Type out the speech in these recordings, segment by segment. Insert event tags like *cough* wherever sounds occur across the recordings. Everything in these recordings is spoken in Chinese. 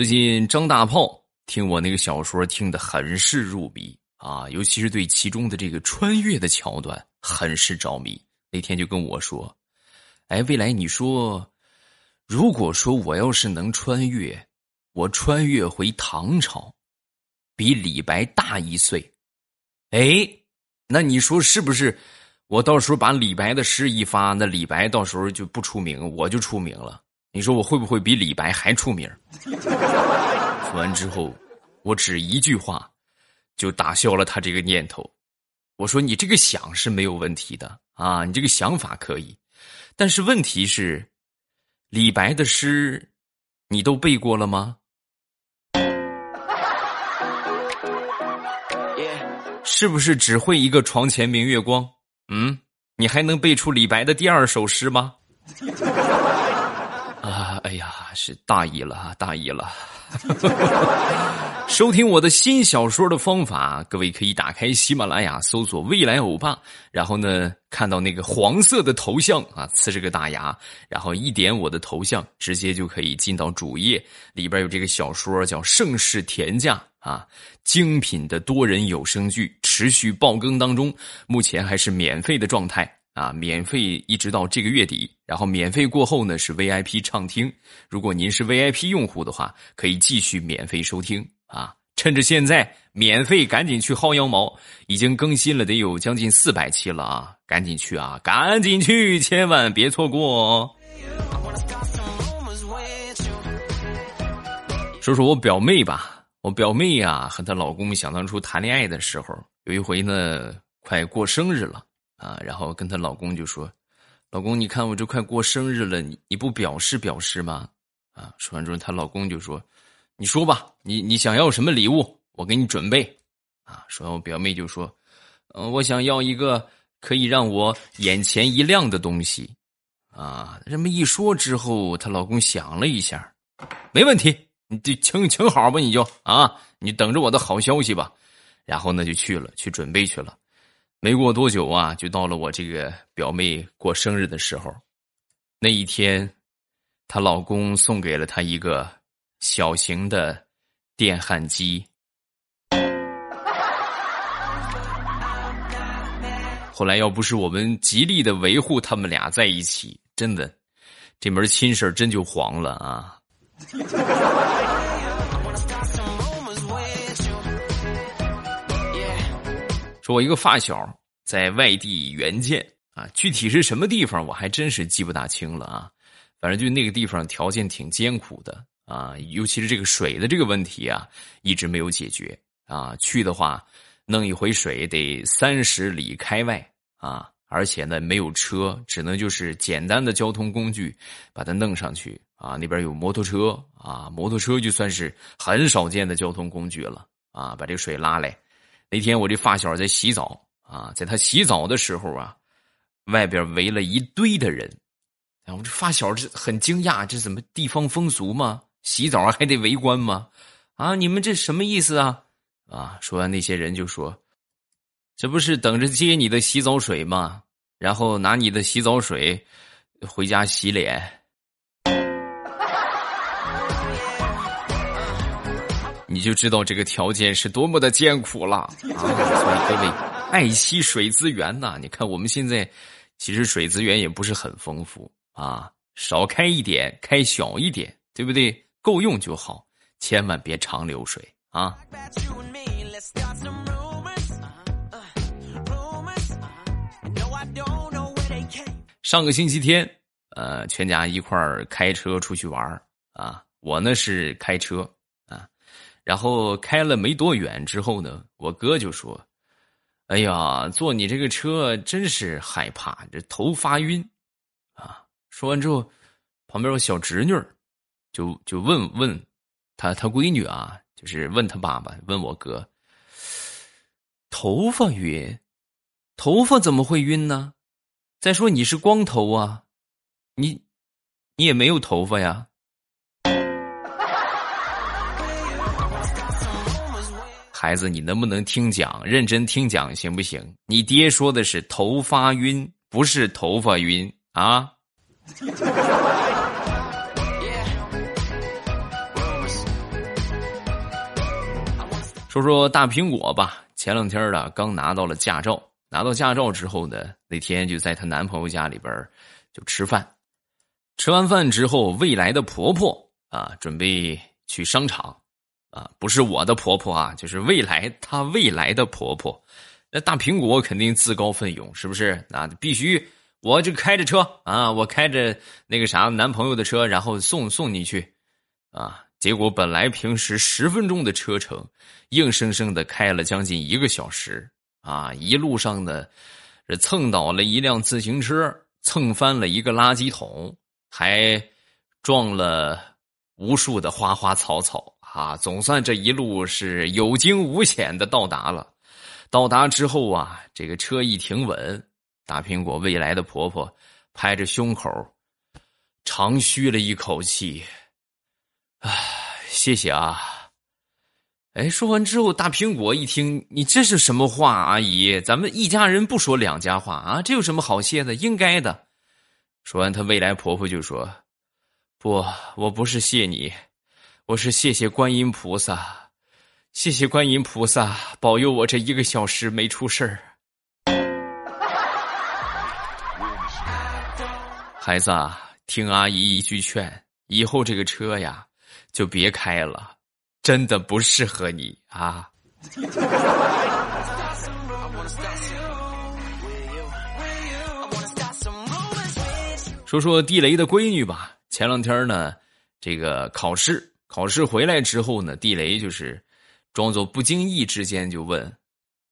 最近张大炮听我那个小说听得很是入迷啊，尤其是对其中的这个穿越的桥段很是着迷。那天就跟我说：“哎，未来，你说，如果说我要是能穿越，我穿越回唐朝，比李白大一岁，哎，那你说是不是？我到时候把李白的诗一发，那李白到时候就不出名，我就出名了。”你说我会不会比李白还出名？说 *laughs* 完之后，我只一句话，就打消了他这个念头。我说：“你这个想是没有问题的啊，你这个想法可以，但是问题是，李白的诗你都背过了吗？*laughs* 是不是只会一个床前明月光？嗯，你还能背出李白的第二首诗吗？”啊，哎呀，是大意了，大意了。*laughs* 收听我的新小说的方法，各位可以打开喜马拉雅，搜索“未来欧巴”，然后呢，看到那个黄色的头像啊，呲着个大牙，然后一点我的头像，直接就可以进到主页，里边有这个小说叫《盛世田价》啊，精品的多人有声剧，持续爆更当中，目前还是免费的状态。啊，免费一直到这个月底，然后免费过后呢是 VIP 畅听。如果您是 VIP 用户的话，可以继续免费收听啊！趁着现在免费，赶紧去薅羊毛，已经更新了得有将近四百期了啊！赶紧去啊，赶紧去，千万别错过哦。说说我表妹吧，我表妹呀和她老公想当初谈恋爱的时候，有一回呢快过生日了。啊，然后跟她老公就说：“老公，你看我这快过生日了，你你不表示表示吗？”啊，说完之后，她老公就说：“你说吧，你你想要什么礼物，我给你准备。”啊，说完我表妹就说：“嗯，我想要一个可以让我眼前一亮的东西。”啊，这么一说之后，她老公想了一下，没问题，你就请请好吧，你就啊，你等着我的好消息吧。然后呢，就去了，去准备去了。没过多久啊，就到了我这个表妹过生日的时候。那一天，她老公送给了她一个小型的电焊机。后来要不是我们极力的维护他们俩在一起，真的，这门亲事真就黄了啊！我一个发小在外地援建啊，具体是什么地方我还真是记不大清了啊。反正就那个地方条件挺艰苦的啊，尤其是这个水的这个问题啊，一直没有解决啊。去的话，弄一回水得三十里开外啊，而且呢没有车，只能就是简单的交通工具把它弄上去啊。那边有摩托车啊，摩托车就算是很少见的交通工具了啊，把这个水拉来。那天我这发小在洗澡啊，在他洗澡的时候啊，外边围了一堆的人，我这发小这很惊讶，这怎么地方风俗吗？洗澡还得围观吗？啊，你们这什么意思啊？啊，说完那些人就说，这不是等着接你的洗澡水吗？然后拿你的洗澡水回家洗脸。你就知道这个条件是多么的艰苦了 *laughs* 啊！所以各位爱惜水资源呐，你看我们现在其实水资源也不是很丰富啊，少开一点，开小一点，对不对？够用就好，千万别长流水啊！上个星期天，呃，全家一块儿开车出去玩啊，我呢是开车。然后开了没多远之后呢，我哥就说：“哎呀，坐你这个车真是害怕，这头发晕。”啊，说完之后，旁边有小侄女就就问问他他闺女啊，就是问他爸爸，问我哥：“头发晕，头发怎么会晕呢？再说你是光头啊，你你也没有头发呀。”孩子，你能不能听讲？认真听讲行不行？你爹说的是头发晕，不是头发晕啊！说说大苹果吧。前两天呢，刚拿到了驾照。拿到驾照之后呢，那天就在她男朋友家里边就吃饭。吃完饭之后，未来的婆婆啊，准备去商场。啊，不是我的婆婆啊，就是未来她未来的婆婆。那大苹果肯定自告奋勇，是不是？那必须，我就开着车啊，我开着那个啥男朋友的车，然后送送你去。啊！结果本来平时十分钟的车程，硬生生的开了将近一个小时啊！一路上呢，这蹭倒了一辆自行车，蹭翻了一个垃圾桶，还撞了无数的花花草草啊！总算这一路是有惊无险的到达了。到达之后啊，这个车一停稳，大苹果未来的婆婆拍着胸口，长吁了一口气。唉，谢谢啊！哎，说完之后，大苹果一听，你这是什么话？阿姨，咱们一家人不说两家话啊，这有什么好谢的？应该的。说完，她未来婆婆就说：“不，我不是谢你，我是谢谢观音菩萨，谢谢观音菩萨保佑我这一个小时没出事儿。*laughs* ”孩子啊，听阿姨一句劝，以后这个车呀。就别开了，真的不适合你啊！说说地雷的闺女吧。前两天呢，这个考试考试回来之后呢，地雷就是装作不经意之间就问：“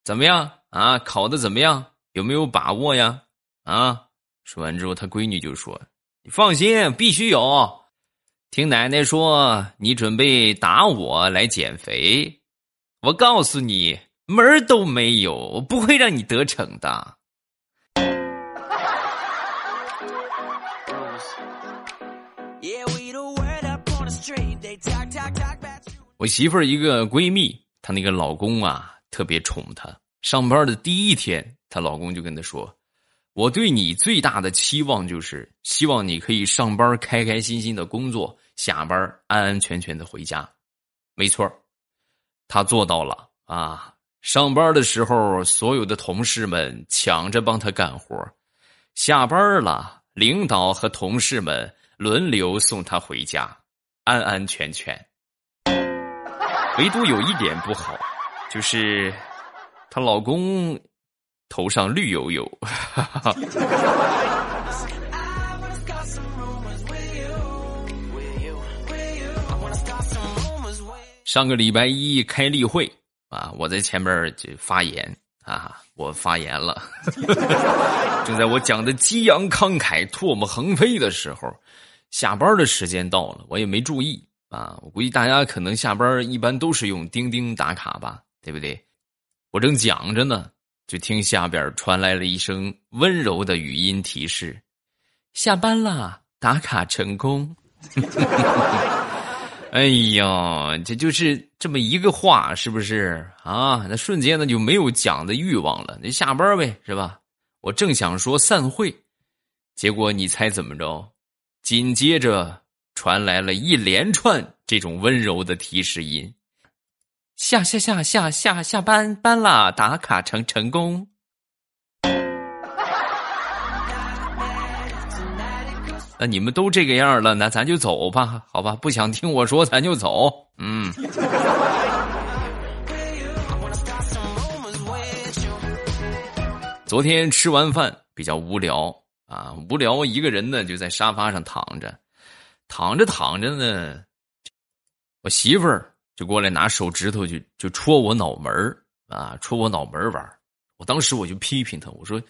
怎么样啊？考的怎么样？有没有把握呀？”啊！说完之后，他闺女就说：“你放心，必须有。”听奶奶说，你准备打我来减肥，我告诉你，门儿都没有，我不会让你得逞的。我媳妇儿一个闺蜜，她那个老公啊，特别宠她。上班的第一天，她老公就跟她说。我对你最大的期望就是希望你可以上班开开心心的工作，下班安安全全的回家。没错他做到了啊！上班的时候，所有的同事们抢着帮他干活；下班了，领导和同事们轮流送他回家，安安全全。唯独有一点不好，就是她老公。头上绿油油。*laughs* 上个礼拜一开例会啊，我在前面就发言啊，我发言了。*laughs* 正在我讲的激昂慷慨、唾沫横飞的时候，下班的时间到了，我也没注意啊。我估计大家可能下班一般都是用钉钉打卡吧，对不对？我正讲着呢。就听下边传来了一声温柔的语音提示：“下班了，打卡成功。*laughs* ”哎呀，这就是这么一个话，是不是啊？那瞬间呢就没有讲的欲望了，那下班呗，是吧？我正想说散会，结果你猜怎么着？紧接着传来了一连串这种温柔的提示音。下下下下下下班班啦，打卡成成功。那你们都这个样了，那咱就走吧，好吧？不想听我说，咱就走。嗯。昨天吃完饭比较无聊啊，无聊一个人呢，就在沙发上躺着，躺着躺着呢，我媳妇儿。就过来拿手指头就就戳我脑门啊，戳我脑门玩我当时我就批评他，我说：“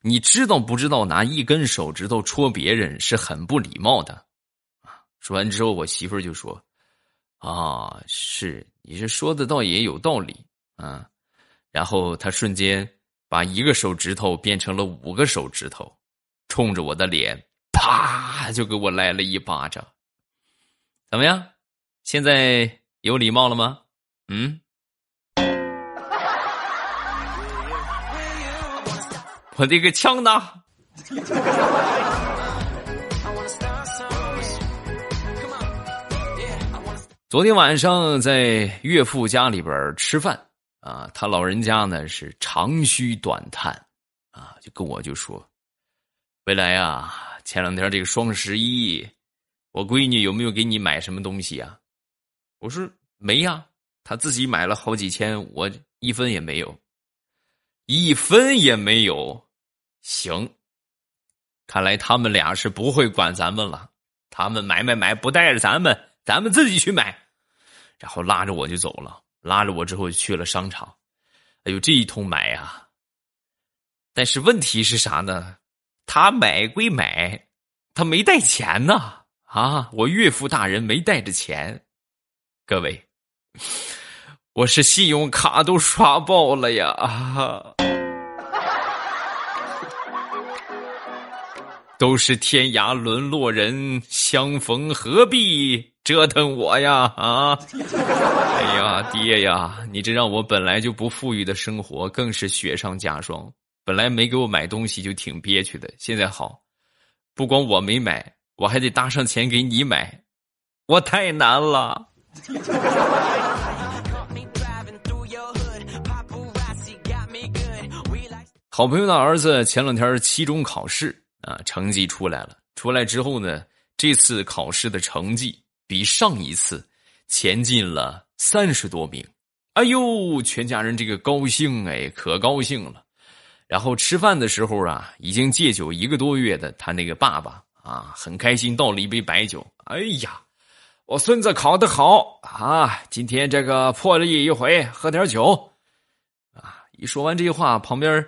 你知道不知道拿一根手指头戳别人是很不礼貌的？”啊，说完之后，我媳妇儿就说：“啊，是，你这说的倒也有道理啊。”然后他瞬间把一个手指头变成了五个手指头，冲着我的脸，啪就给我来了一巴掌。怎么样？现在？有礼貌了吗？嗯，*laughs* 我这个枪呢？昨天晚上在岳父家里边吃饭啊，他老人家呢是长吁短叹啊，就跟我就说：“未来啊，前两天这个双十一，我闺女有没有给你买什么东西啊？”我说：“没呀，她自己买了好几千，我一分也没有，一分也没有。”行，看来他们俩是不会管咱们了，他们买买买不带着咱们，咱们自己去买。然后拉着我就走了，拉着我之后去了商场。哎呦，这一通买呀！但是问题是啥呢？他买归买，他没带钱呐！啊，我岳父大人没带着钱。各位，我是信用卡都刷爆了呀！啊都是天涯沦落人，相逢何必？折腾我呀啊！哎呀，爹呀，你这让我本来就不富裕的生活更是雪上加霜。本来没给我买东西就挺憋屈的，现在好，不光我没买，我还得搭上钱给你买，我太难了。好朋友的儿子前两天期中考试啊，成绩出来了。出来之后呢，这次考试的成绩。比上一次前进了三十多名，哎呦，全家人这个高兴哎，可高兴了。然后吃饭的时候啊，已经戒酒一个多月的他那个爸爸啊，很开心倒了一杯白酒。哎呀，我孙子考得好啊！今天这个破例一回，喝点酒啊！一说完这话，旁边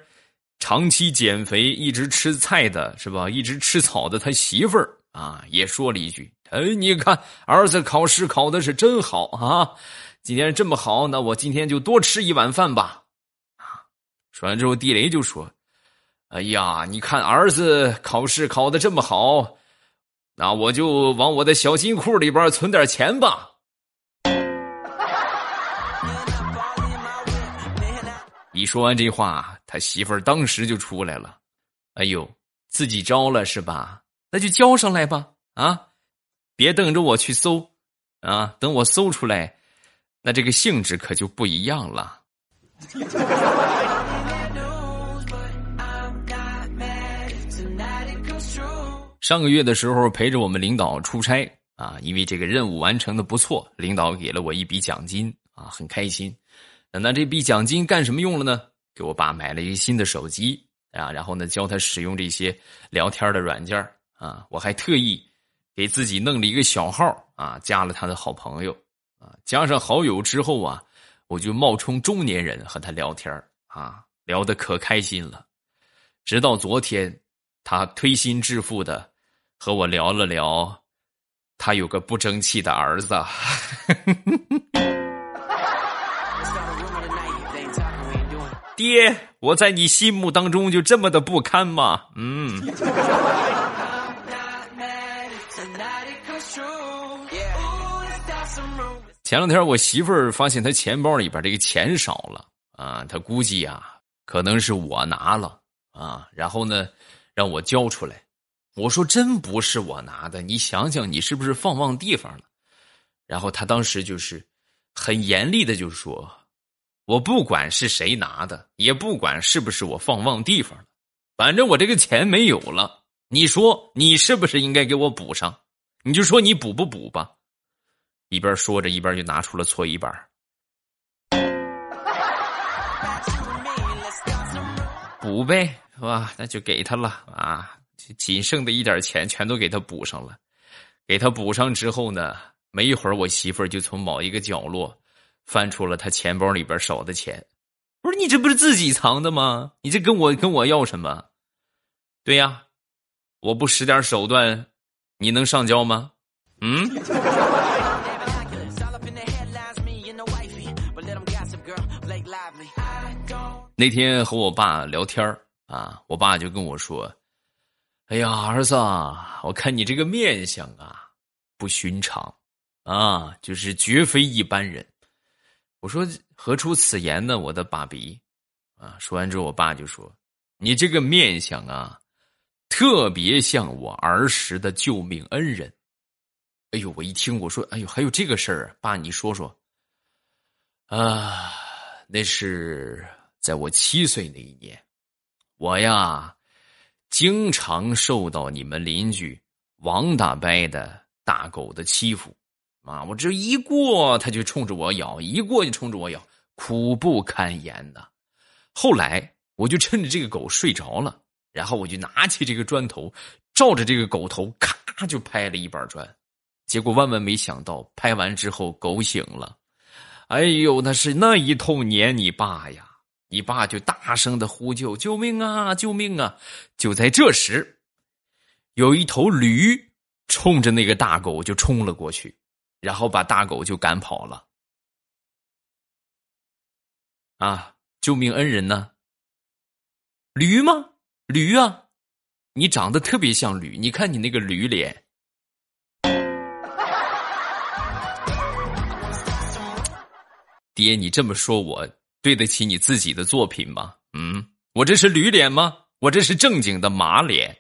长期减肥、一直吃菜的是吧？一直吃草的他媳妇儿啊，也说了一句。哎，你看儿子考试考的是真好啊！今天这么好，那我今天就多吃一碗饭吧。说完之后，地雷就说：“哎呀，你看儿子考试考的这么好，那我就往我的小金库里边存点钱吧。” *laughs* 一说完这话，他媳妇儿当时就出来了。哎呦，自己招了是吧？那就交上来吧！啊。别等着我去搜，啊！等我搜出来，那这个性质可就不一样了。*laughs* 上个月的时候陪着我们领导出差啊，因为这个任务完成的不错，领导给了我一笔奖金啊，很开心。那这笔奖金干什么用了呢？给我爸买了一个新的手机啊，然后呢教他使用这些聊天的软件啊，我还特意。给自己弄了一个小号啊，加了他的好朋友啊，加上好友之后啊，我就冒充中年人和他聊天啊，聊得可开心了。直到昨天，他推心置腹的和我聊了聊，他有个不争气的儿子。*laughs* 爹，我在你心目当中就这么的不堪吗？嗯。前两天我媳妇儿发现她钱包里边这个钱少了啊，她估计啊可能是我拿了啊，然后呢让我交出来。我说真不是我拿的，你想想你是不是放忘地方了？然后他当时就是很严厉的就说：“我不管是谁拿的，也不管是不是我放忘地方了，反正我这个钱没有了。你说你是不是应该给我补上？你就说你补不补吧。”一边说着，一边就拿出了搓衣板补呗，是吧？那就给他了啊！仅剩的一点钱全都给他补上了。给他补上之后呢，没一会儿，我媳妇儿就从某一个角落翻出了他钱包里边少的钱。我说：“你这不是自己藏的吗？你这跟我跟我要什么？”对呀，我不使点手段，你能上交吗？嗯。那天和我爸聊天啊，我爸就跟我说：“哎呀，儿子，我看你这个面相啊，不寻常，啊，就是绝非一般人。”我说：“何出此言呢？”我的爸比，啊，说完之后，我爸就说：“你这个面相啊，特别像我儿时的救命恩人。”哎呦，我一听我说，哎呦，还有这个事儿，爸，你说说。啊，那是在我七岁那一年，我呀，经常受到你们邻居王大伯的大狗的欺负，啊，我这一过，他就冲着我咬，一过就冲着我咬，苦不堪言呐。后来，我就趁着这个狗睡着了，然后我就拿起这个砖头，照着这个狗头，咔就拍了一板砖，结果万万没想到，拍完之后狗醒了。哎呦，那是那一通撵你爸呀！你爸就大声的呼救：“救命啊！救命啊！”就在这时，有一头驴冲着那个大狗就冲了过去，然后把大狗就赶跑了。啊！救命恩人呢？驴吗？驴啊！你长得特别像驴，你看你那个驴脸。爹，你这么说，我对得起你自己的作品吗？嗯，我这是驴脸吗？我这是正经的马脸。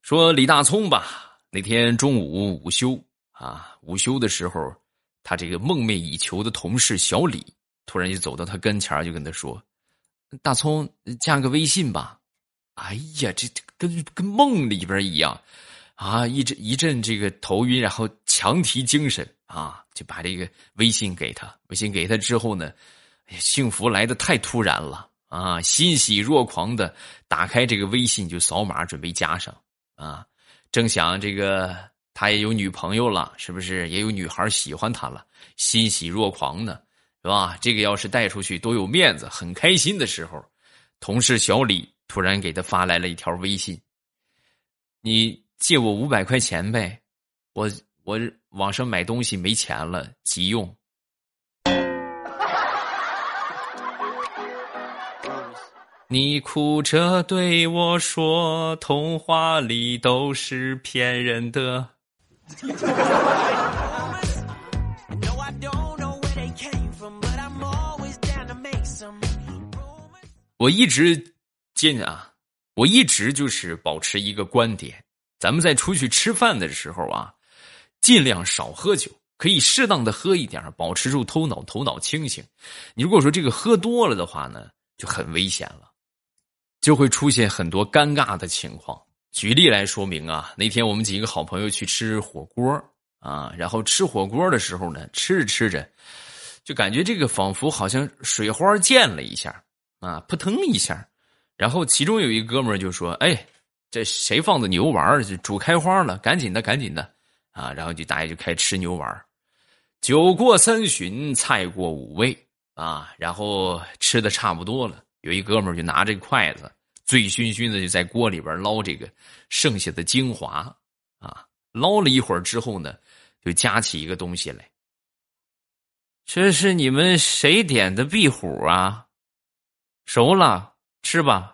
说李大聪吧，那天中午午休啊，午休的时候，他这个梦寐以求的同事小李突然就走到他跟前，就跟他说：“大聪，加个微信吧。”哎呀，这这跟跟梦里边一样，啊，一阵一阵这个头晕，然后强提精神啊，就把这个微信给他，微信给他之后呢，幸福来的太突然了啊，欣喜若狂的打开这个微信就扫码准备加上啊，正想这个他也有女朋友了，是不是也有女孩喜欢他了，欣喜若狂呢，是吧？这个要是带出去多有面子，很开心的时候，同事小李。突然给他发来了一条微信：“你借我五百块钱呗，我我网上买东西没钱了，急用。*laughs* ”你哭着对我说：“童话里都是骗人的。*laughs* ”我一直。进啊，我一直就是保持一个观点：咱们在出去吃饭的时候啊，尽量少喝酒，可以适当的喝一点，保持住头脑，头脑清醒。你如果说这个喝多了的话呢，就很危险了，就会出现很多尴尬的情况。举例来说明啊，那天我们几个好朋友去吃火锅啊，然后吃火锅的时候呢，吃着吃着，就感觉这个仿佛好像水花溅了一下啊，扑腾一下。然后其中有一哥们就说：“哎，这谁放的牛丸煮开花了，赶紧的，赶紧的，啊！”然后就大家就开始吃牛丸酒过三巡，菜过五味啊，然后吃的差不多了，有一哥们就拿这个筷子，醉醺醺的就在锅里边捞这个剩下的精华啊，捞了一会儿之后呢，就夹起一个东西来，这是你们谁点的壁虎啊？熟了。吃吧。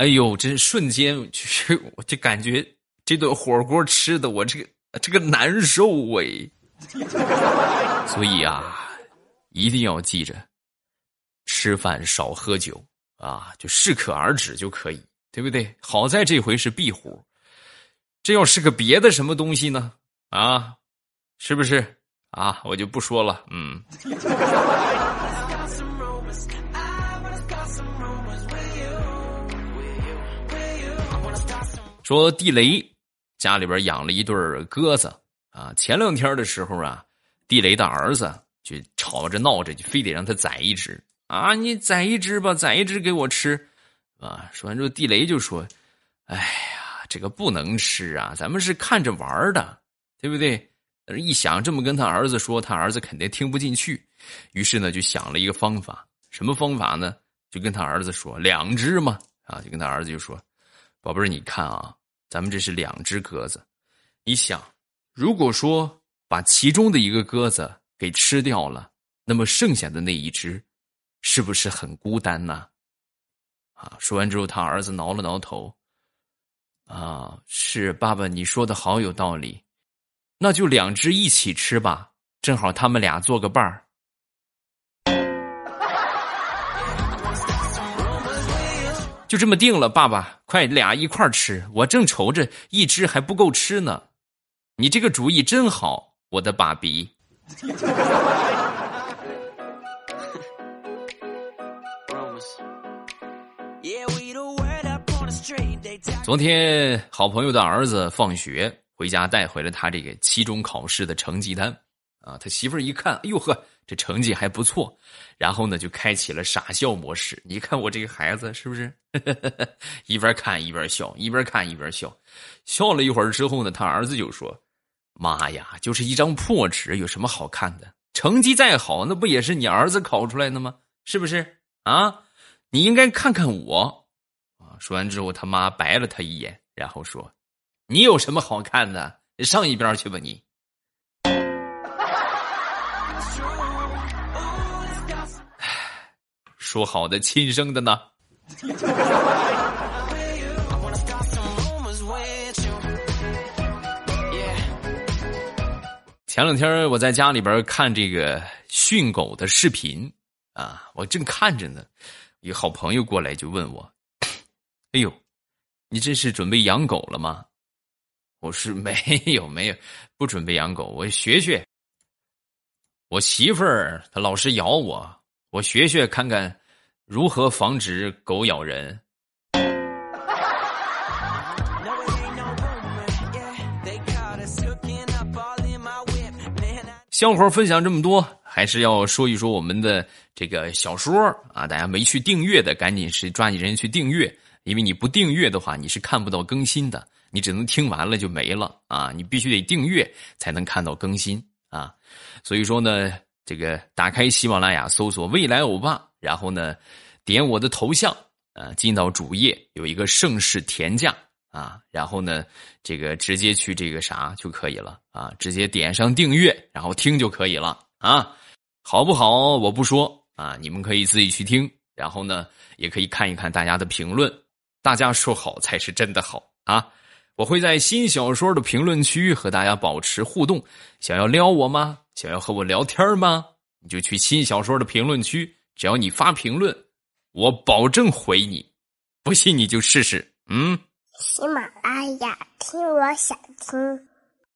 哎呦，真瞬间就是我就感觉这顿火锅吃的我这个这个难受哎。*laughs* 所以啊，一定要记着，吃饭少喝酒啊，就适可而止就可以，对不对？好在这回是壁虎，这要是个别的什么东西呢？啊，是不是？啊，我就不说了。嗯，说地雷家里边养了一对鸽子啊。前两天的时候啊，地雷的儿子就吵着闹着，就非得让他宰一只啊。你宰一只吧，宰一只给我吃啊。说完之后，地雷就说：“哎呀，这个不能吃啊，咱们是看着玩的，对不对？”一想这么跟他儿子说，他儿子肯定听不进去，于是呢就想了一个方法，什么方法呢？就跟他儿子说两只嘛，啊，就跟他儿子就说：“宝贝儿，你看啊，咱们这是两只鸽子，你想，如果说把其中的一个鸽子给吃掉了，那么剩下的那一只，是不是很孤单呢？”啊，说完之后，他儿子挠了挠头，啊，是爸爸，你说的好有道理。那就两只一起吃吧，正好他们俩做个伴儿。就这么定了，爸爸，快俩一块吃，我正愁着一只还不够吃呢。你这个主意真好，我的爸比。*laughs* 昨天好朋友的儿子放学回家，带回了他这个期中考试的成绩单啊。他媳妇儿一看，哎呦呵，这成绩还不错，然后呢就开启了傻笑模式。你看我这个孩子是不是？*laughs* 一边看一边笑，一边看一边笑。笑了一会儿之后呢，他儿子就说：“妈呀，就是一张破纸，有什么好看的？成绩再好，那不也是你儿子考出来的吗？是不是？啊，你应该看看我。”说完之后，他妈白了他一眼，然后说：“你有什么好看的？上一边去吧你。”说好的亲生的呢？前两天我在家里边看这个训狗的视频啊，我正看着呢，一个好朋友过来就问我。哎呦，你这是准备养狗了吗？我是没有没有，不准备养狗。我学学，我媳妇儿她老是咬我，我学学看看如何防止狗咬人。笑话分享这么多，还是要说一说我们的这个小说啊！大家没去订阅的，赶紧是抓紧时间去订阅。因为你不订阅的话，你是看不到更新的，你只能听完了就没了啊！你必须得订阅才能看到更新啊！所以说呢，这个打开喜马拉雅，搜索“未来欧巴”，然后呢，点我的头像啊，进到主页有一个盛世田价啊，然后呢，这个直接去这个啥就可以了啊，直接点上订阅，然后听就可以了啊，好不好？我不说啊，你们可以自己去听，然后呢，也可以看一看大家的评论。大家说好才是真的好啊！我会在新小说的评论区和大家保持互动。想要撩我吗？想要和我聊天吗？你就去新小说的评论区，只要你发评论，我保证回你。不信你就试试。嗯。喜马拉雅，听我想听。